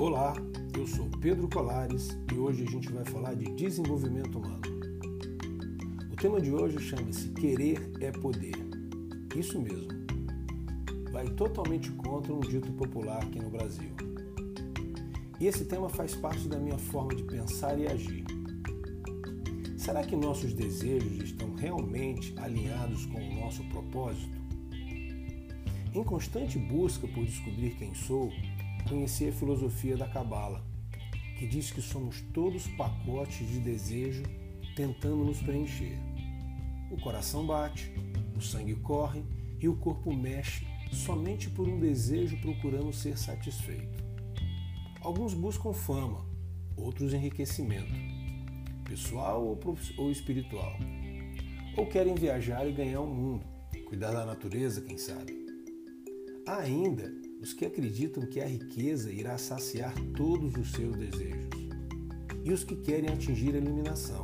Olá, eu sou Pedro Colares e hoje a gente vai falar de desenvolvimento humano. O tema de hoje chama-se Querer é Poder. Isso mesmo, vai totalmente contra um dito popular aqui no Brasil. E esse tema faz parte da minha forma de pensar e agir. Será que nossos desejos estão realmente alinhados com o nosso propósito? Em constante busca por descobrir quem sou, conheci a filosofia da Cabala, que diz que somos todos pacotes de desejo tentando nos preencher. O coração bate, o sangue corre e o corpo mexe somente por um desejo procurando ser satisfeito. Alguns buscam fama, outros enriquecimento, pessoal ou espiritual. Ou querem viajar e ganhar o mundo, cuidar da natureza, quem sabe. Há ainda os que acreditam que a riqueza irá saciar todos os seus desejos e os que querem atingir a eliminação.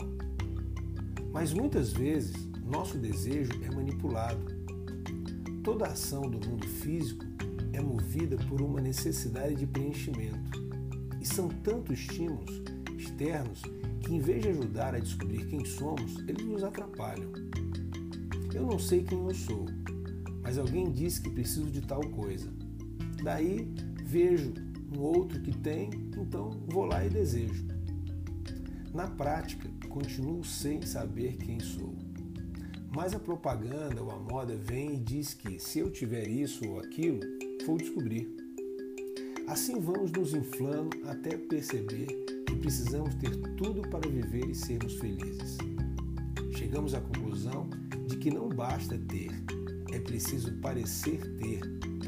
Mas muitas vezes nosso desejo é manipulado. Toda ação do mundo físico é movida por uma necessidade de preenchimento. E são tantos estímulos externos que, em vez de ajudar a descobrir quem somos, eles nos atrapalham. Eu não sei quem eu sou, mas alguém disse que preciso de tal coisa. Daí vejo um outro que tem, então vou lá e desejo. Na prática, continuo sem saber quem sou. Mas a propaganda ou a moda vem e diz que se eu tiver isso ou aquilo, vou descobrir. Assim vamos nos inflando até perceber que precisamos ter tudo para viver e sermos felizes. Chegamos à conclusão de que não basta ter, é preciso parecer ter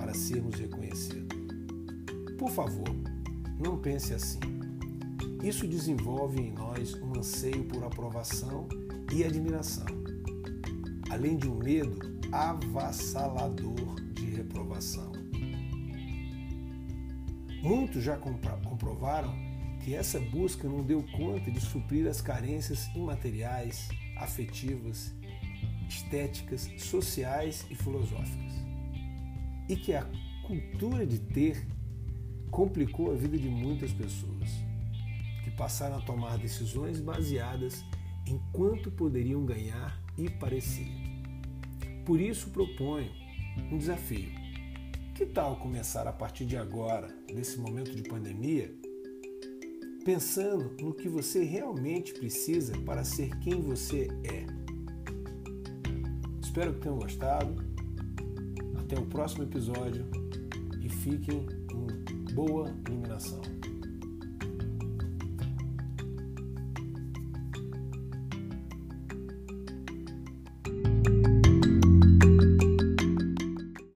para sermos reconhecidos. Por favor, não pense assim. Isso desenvolve em nós um anseio por aprovação e admiração, além de um medo avassalador de reprovação. Muitos já comprovaram que essa busca não deu conta de suprir as carências imateriais, afetivas, estéticas, sociais e filosóficas e que a cultura de ter complicou a vida de muitas pessoas, que passaram a tomar decisões baseadas em quanto poderiam ganhar e parecer. Por isso proponho um desafio. Que tal começar a partir de agora, nesse momento de pandemia, pensando no que você realmente precisa para ser quem você é? Espero que tenham gostado. Até o próximo episódio e fiquem em boa iluminação.